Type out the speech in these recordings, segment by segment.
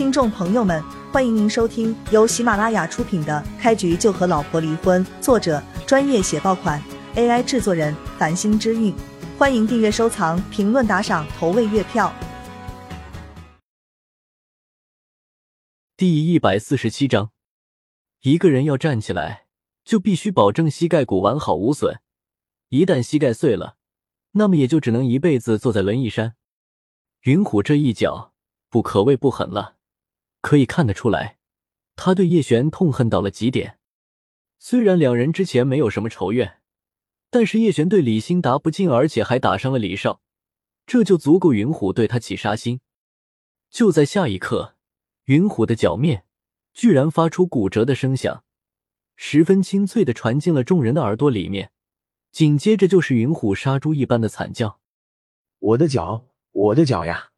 听众朋友们，欢迎您收听由喜马拉雅出品的《开局就和老婆离婚》，作者专业写爆款，AI 制作人繁星之韵。欢迎订阅、收藏、评论、打赏、投喂月票。第一百四十七章，一个人要站起来，就必须保证膝盖骨完好无损。一旦膝盖碎了，那么也就只能一辈子坐在轮椅上。云虎这一脚不可谓不狠了，可以看得出来，他对叶璇痛恨到了极点。虽然两人之前没有什么仇怨，但是叶璇对李兴达不敬，而且还打伤了李少，这就足够云虎对他起杀心。就在下一刻，云虎的脚面居然发出骨折的声响，十分清脆的传进了众人的耳朵里面。紧接着就是云虎杀猪一般的惨叫：“我的脚，我的脚呀！”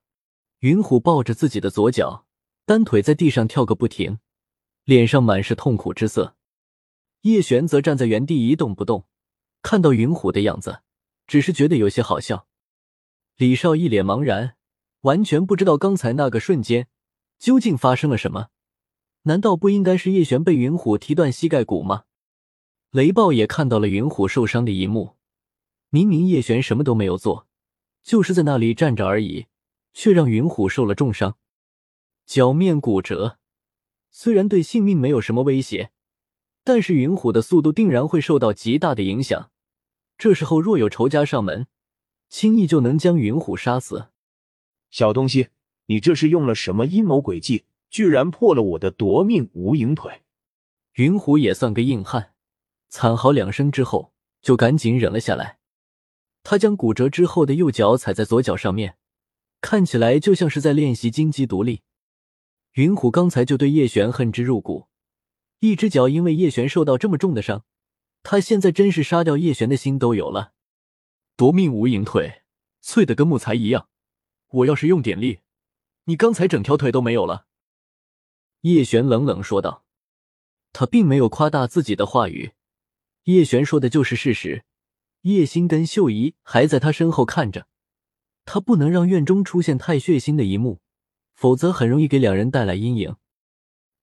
云虎抱着自己的左脚，单腿在地上跳个不停，脸上满是痛苦之色。叶璇则站在原地一动不动，看到云虎的样子，只是觉得有些好笑。李少一脸茫然，完全不知道刚才那个瞬间究竟发生了什么。难道不应该是叶璇被云虎踢断膝盖骨吗？雷暴也看到了云虎受伤的一幕，明明叶璇什么都没有做，就是在那里站着而已，却让云虎受了重伤，脚面骨折。虽然对性命没有什么威胁，但是云虎的速度定然会受到极大的影响。这时候若有仇家上门，轻易就能将云虎杀死。小东西，你这是用了什么阴谋诡计，居然破了我的夺命无影腿？云虎也算个硬汉。惨嚎两声之后，就赶紧忍了下来。他将骨折之后的右脚踩在左脚上面，看起来就像是在练习金鸡独立。云虎刚才就对叶璇恨之入骨，一只脚因为叶璇受到这么重的伤，他现在真是杀掉叶璇的心都有了。夺命无影腿，脆的跟木材一样。我要是用点力，你刚才整条腿都没有了。叶璇冷冷说道，他并没有夸大自己的话语。叶璇说的就是事实，叶星跟秀姨还在他身后看着，他不能让院中出现太血腥的一幕，否则很容易给两人带来阴影。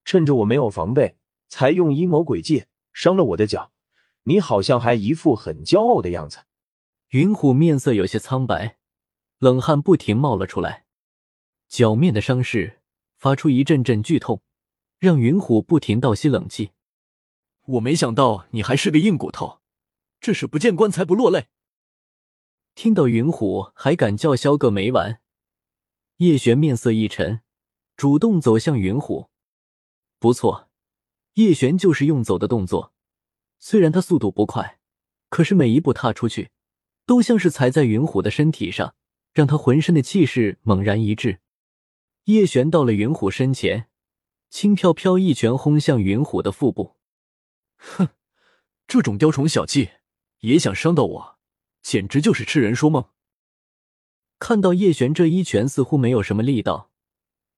趁着我没有防备，才用阴谋诡计伤了我的脚，你好像还一副很骄傲的样子。云虎面色有些苍白，冷汗不停冒了出来，脚面的伤势发出一阵阵剧痛，让云虎不停倒吸冷气。我没想到你还是个硬骨头，这是不见棺材不落泪。听到云虎还敢叫嚣个没完，叶璇面色一沉，主动走向云虎。不错，叶璇就是用走的动作，虽然他速度不快，可是每一步踏出去，都像是踩在云虎的身体上，让他浑身的气势猛然一滞。叶璇到了云虎身前，轻飘飘一拳轰向云虎的腹部。哼，这种雕虫小技也想伤到我，简直就是痴人说梦。看到叶璇这一拳似乎没有什么力道，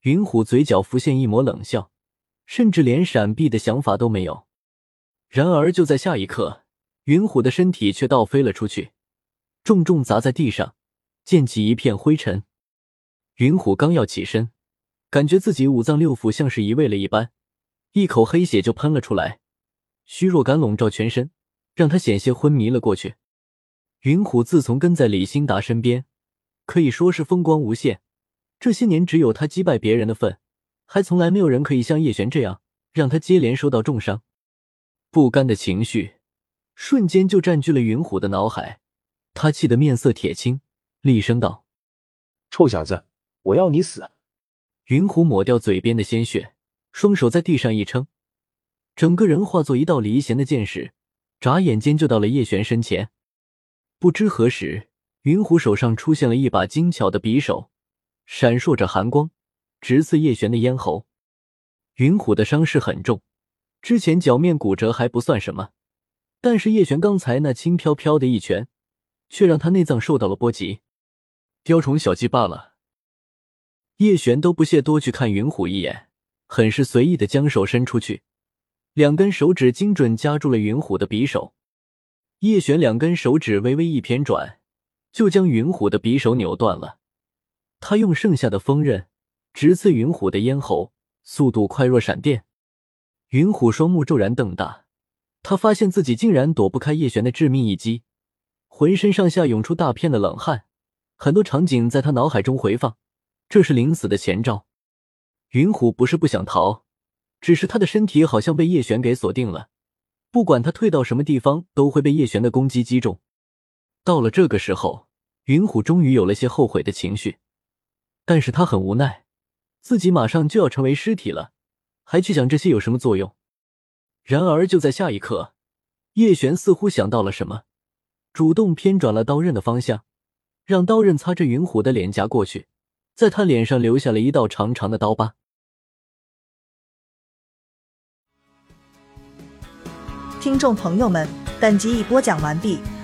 云虎嘴角浮现一抹冷笑，甚至连闪避的想法都没有。然而就在下一刻，云虎的身体却倒飞了出去，重重砸在地上，溅起一片灰尘。云虎刚要起身，感觉自己五脏六腑像是移位了一般，一口黑血就喷了出来。虚弱感笼罩全身，让他险些昏迷了过去。云虎自从跟在李兴达身边，可以说是风光无限。这些年，只有他击败别人的份，还从来没有人可以像叶璇这样让他接连受到重伤。不甘的情绪瞬间就占据了云虎的脑海，他气得面色铁青，厉声道：“臭小子，我要你死！”云虎抹掉嘴边的鲜血，双手在地上一撑。整个人化作一道离弦的箭矢，眨眼间就到了叶璇身前。不知何时，云虎手上出现了一把精巧的匕首，闪烁着寒光，直刺叶璇的咽喉。云虎的伤势很重，之前脚面骨折还不算什么，但是叶璇刚才那轻飘飘的一拳，却让他内脏受到了波及。雕虫小技罢了。叶璇都不屑多去看云虎一眼，很是随意的将手伸出去。两根手指精准夹住了云虎的匕首，叶璇两根手指微微一偏转，就将云虎的匕首扭断了。他用剩下的锋刃直刺云虎的咽喉，速度快若闪电。云虎双目骤然瞪大，他发现自己竟然躲不开叶璇的致命一击，浑身上下涌出大片的冷汗，很多场景在他脑海中回放。这是临死的前兆。云虎不是不想逃，只是他的身体好像被叶璇给锁定了，不管他退到什么地方，都会被叶璇的攻击击中。到了这个时候，云虎终于有了些后悔的情绪，但是他很无奈，自己马上就要成为尸体了，还去想这些有什么作用？然而就在下一刻，叶璇似乎想到了什么，主动偏转了刀刃的方向，让刀刃擦着云虎的脸颊过去，在他脸上留下了一道长长的刀疤。听众朋友们，本集已播讲完毕，